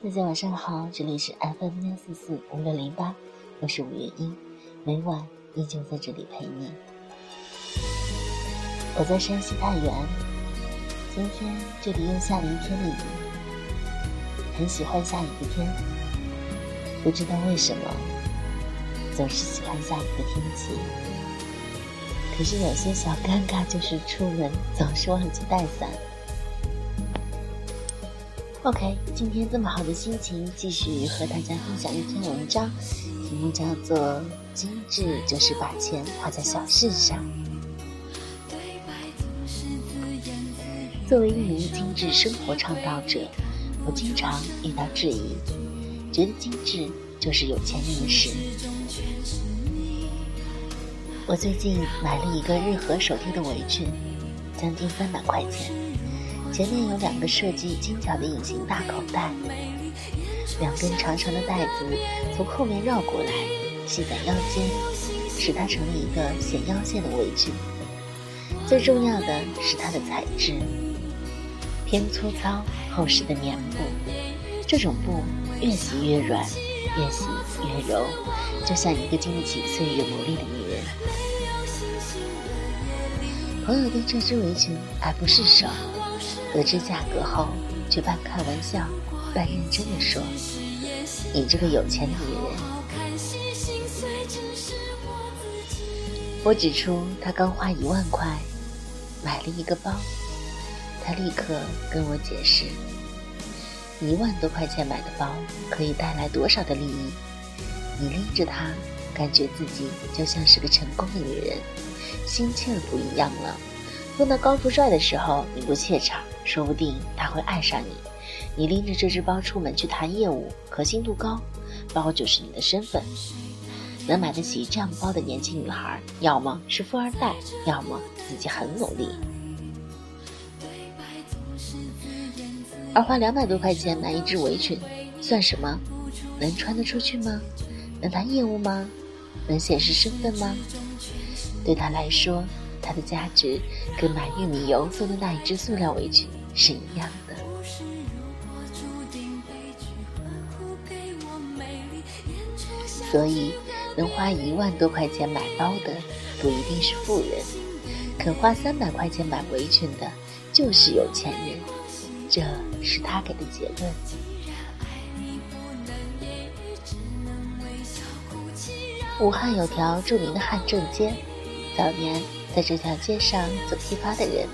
大家晚上好，这里是 FM 幺四四五六零八，我是五月英，每晚依旧在这里陪你。我在山西太原，今天这里又下了一天的雨，很喜欢下雨的天，不知道为什么，总是喜欢下雨的天气。可是有些小尴尬，就是出门总是忘记带伞。OK，今天这么好的心情，继续和大家分享一篇文章，题目叫做《精致就是把钱花在小事上》。作为一名精致生活倡导者，我经常遇到质疑，觉得精致就是有钱人的事。我最近买了一个日和手提的围裙，将近三百块钱。前面有两个设计精巧的隐形大口袋，两根长长的带子从后面绕过来，系在腰间，使它成了一个显腰线的围裙。最重要的是它的材质，偏粗糙厚实的棉布，这种布越洗越软，越洗越柔，就像一个经得起岁月磨砺的女人。朋友对这只围裙爱不释手。得知价格后，却半开玩笑半认真的说：“你这个有钱的女人。”我指出他刚花一万块买了一个包，他立刻跟我解释：一万多块钱买的包可以带来多少的利益？你拎着它，感觉自己就像是个成功的女人，心气儿不一样了。碰到高富帅的时候，你不怯场，说不定他会爱上你。你拎着这只包出门去谈业务，可信度高，包就是你的身份。能买得起这样包的年轻女孩，要么是富二代，要么自己很努力。而花两百多块钱买一只围裙，算什么？能穿得出去吗？能谈业务吗？能显示身份吗？对他来说。它的价值跟买玉米油做的那一只塑料围裙是一样的。所以，能花一万多块钱买包的不一定是富人，肯花三百块钱买围裙的就是有钱人。这是他给的结论。武汉有条著名的汉正街，早年。在这条街上做批发的人，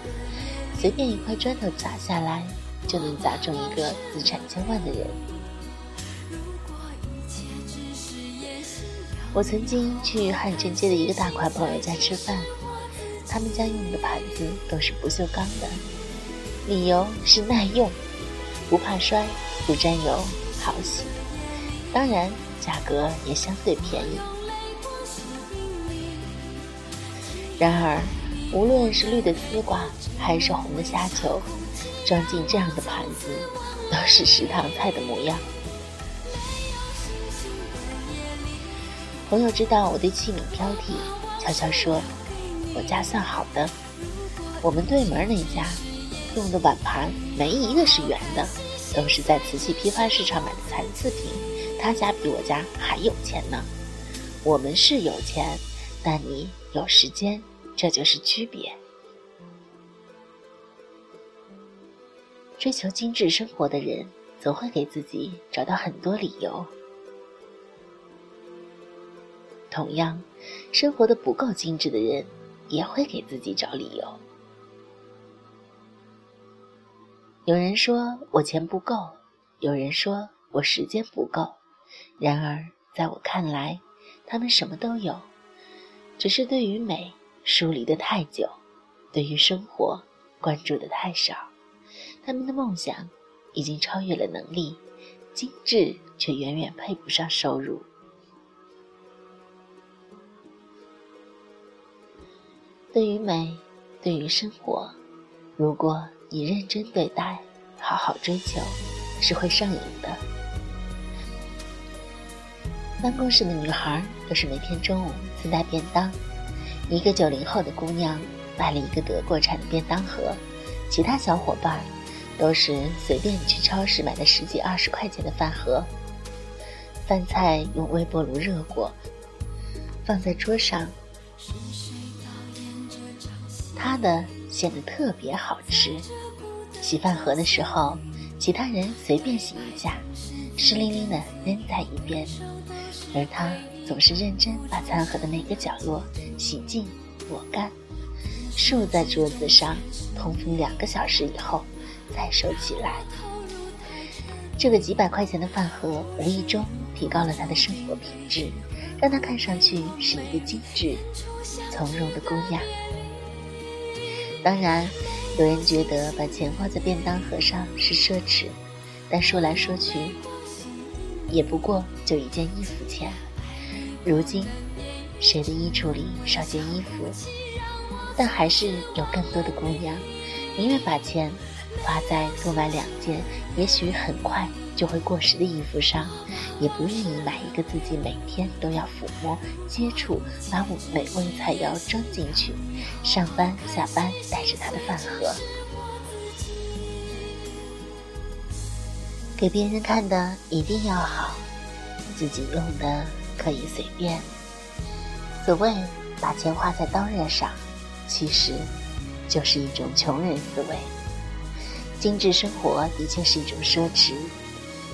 随便一块砖头砸下来，就能砸中一个资产千万的人。我曾经去汉正街的一个大款朋友家吃饭，他们家用的盘子都是不锈钢的，理由是耐用，不怕摔，不沾油，好洗，当然价格也相对便宜。然而，无论是绿的丝瓜还是红的虾球，装进这样的盘子，都是食堂菜的模样。朋友知道我对器皿挑剔，悄悄说：“我家算好的，我们对门那家用的碗盘没一个是圆的，都是在瓷器批发市场买的残次品。他家比我家还有钱呢。我们是有钱。”但你有时间，这就是区别。追求精致生活的人，总会给自己找到很多理由。同样，生活的不够精致的人，也会给自己找理由。有人说我钱不够，有人说我时间不够，然而在我看来，他们什么都有。只是对于美疏离的太久，对于生活关注的太少，他们的梦想已经超越了能力，精致却远远配不上收入。对于美，对于生活，如果你认真对待，好好追求，是会上瘾的。办公室的女孩都是每天中午自带便当。一个九零后的姑娘买了一个德国产的便当盒，其他小伙伴都是随便去超市买的十几二十块钱的饭盒，饭菜用微波炉热过，放在桌上，他的显得特别好吃。洗饭盒的时候，其他人随便洗一下，湿淋淋的扔在一边，而他总是认真把餐盒的每个角落洗净、抹干，竖在桌子上，通风两个小时以后。再收起来。这个几百块钱的饭盒，无意中提高了他的生活品质，让他看上去是一个精致、从容的姑娘。当然，有人觉得把钱花在便当盒上是奢侈，但说来说去，也不过就一件衣服钱。如今，谁的衣橱里少件衣服？但还是有更多的姑娘，宁愿把钱。花在多买两件也许很快就会过时的衣服上，也不愿意买一个自己每天都要抚摸、接触、把我美味菜肴装进去，上班下班带着他的饭盒。给别人看的一定要好，自己用的可以随便。所谓把钱花在刀刃上，其实就是一种穷人思维。精致生活的确是一种奢侈，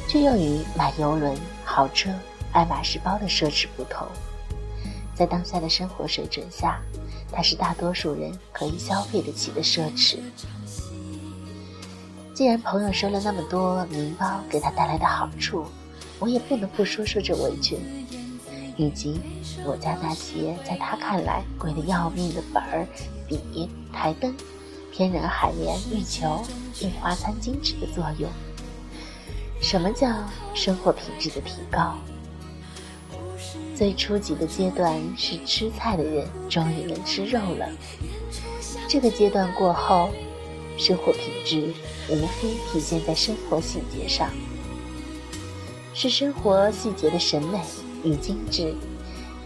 却又与买游轮、豪车、爱马仕包的奢侈不同。在当下的生活水准下，它是大多数人可以消费得起的奢侈。既然朋友说了那么多名包给他带来的好处，我也不能不说说这围裙，以及我家那些在他看来贵得要命的本儿、笔、台灯。天然海绵、浴球、印花餐巾纸的作用。什么叫生活品质的提高？最初级的阶段是吃菜的人终于能吃肉了。这个阶段过后，生活品质无非体现在生活细节上，是生活细节的审美与精致，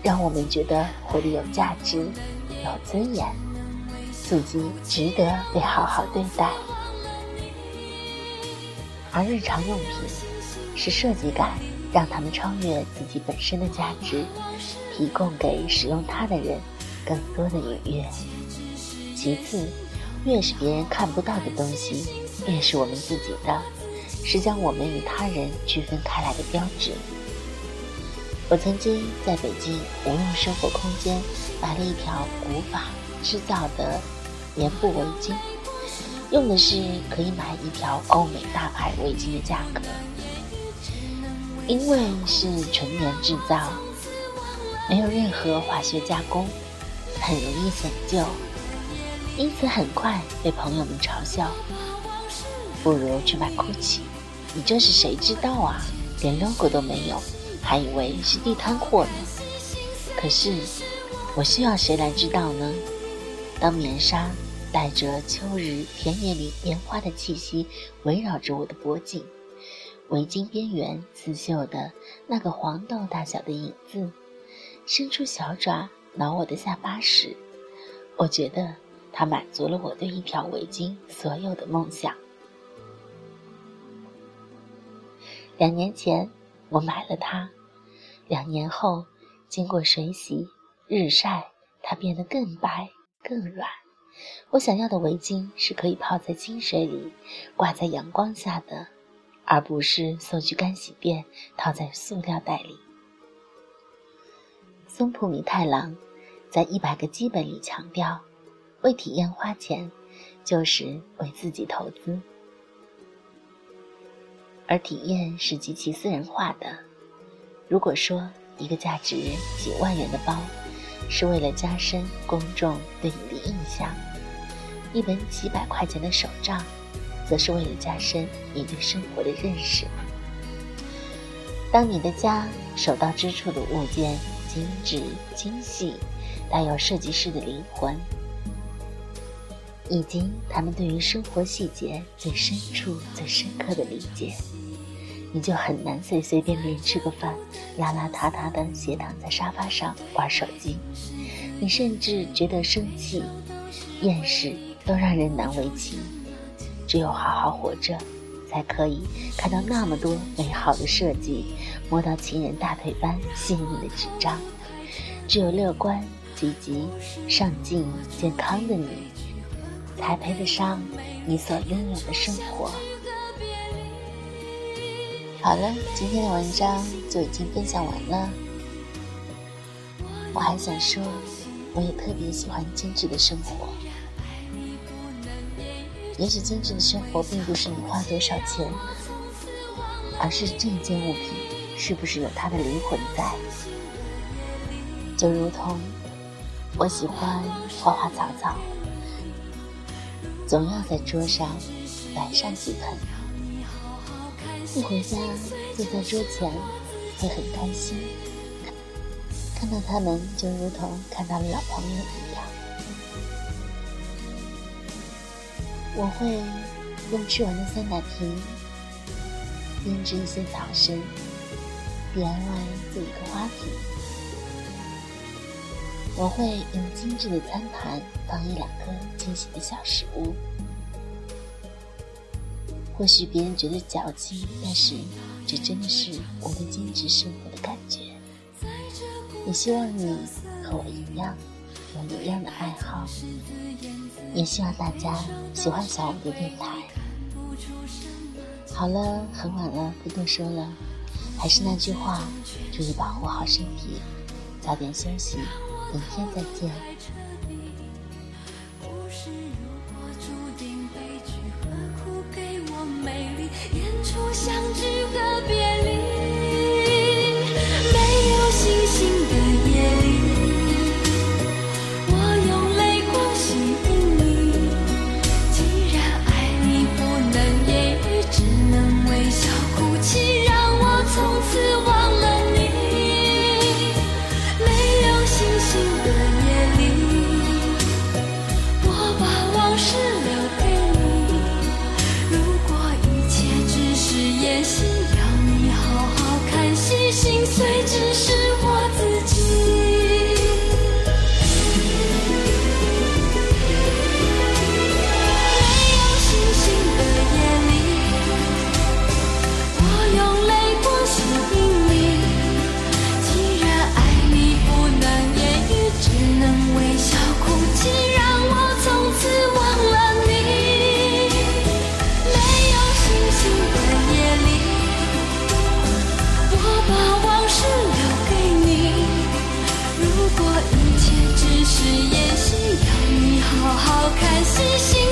让我们觉得活得有价值、有尊严。自己值得被好好对待，而日常用品是设计感，让他们超越自己本身的价值，提供给使用它的人更多的愉悦。其次，越是别人看不到的东西，越是我们自己的，是将我们与他人区分开来的标志。我曾经在北京无用生活空间买了一条古法制造的。棉布围巾，用的是可以买一条欧美大牌围巾的价格，因为是纯棉制造，没有任何化学加工，很容易显旧，因此很快被朋友们嘲笑。不如去买 GUCCI，你这是谁知道啊？连 logo 都没有，还以为是地摊货呢。可是，我需要谁来知道呢？当棉纱带着秋日田野里棉花的气息围绕着我的脖颈，围巾边缘刺绣的那个黄豆大小的影子，伸出小爪挠我的下巴时，我觉得它满足了我对一条围巾所有的梦想。两年前我买了它，两年后经过水洗、日晒，它变得更白。更软。我想要的围巾是可以泡在清水里，挂在阳光下的，而不是送去干洗店，套在塑料袋里。松浦弥太郎在一百个基本里强调，为体验花钱，就是为自己投资，而体验是极其私人化的。如果说一个价值几万元的包，是为了加深公众对你的印象，一本几百块钱的手账，则是为了加深你对生活的认识。当你的家手到之处的物件精致精细，带有设计师的灵魂，以及他们对于生活细节最深处、最深刻的理解。你就很难随随便便吃个饭，邋邋遢遢的斜躺在沙发上玩手机。你甚至觉得生气、厌世都让人难为情。只有好好活着，才可以看到那么多美好的设计，摸到情人大腿般细腻的纸张。只有乐观、积极、上进、健康的你，才配得上你所拥有的生活。好了，今天的文章就已经分享完了。我还想说，我也特别喜欢精致的生活。也许精致的生活并不是你花多少钱，而是这件物品是不是有它的灵魂在。就如同我喜欢花花草草，总要在桌上摆上几盆。一回家坐在桌前，会很开心。看到他们，就如同看到了老朋友一样。我会用吃完的酸奶瓶编织一些草绳，DIY 做一个花瓶。我会用精致的餐盘放一两颗惊喜的小食物。或许别人觉得矫情，但是这真的是我对精致生活的感觉。也希望你和我一样，有一样的爱好。也希望大家喜欢小五的电台。好了，很晚了，不多说了。还是那句话，注意保护好身体，早点休息，明天再见。是演美丽演出，相聚和别离。看星星。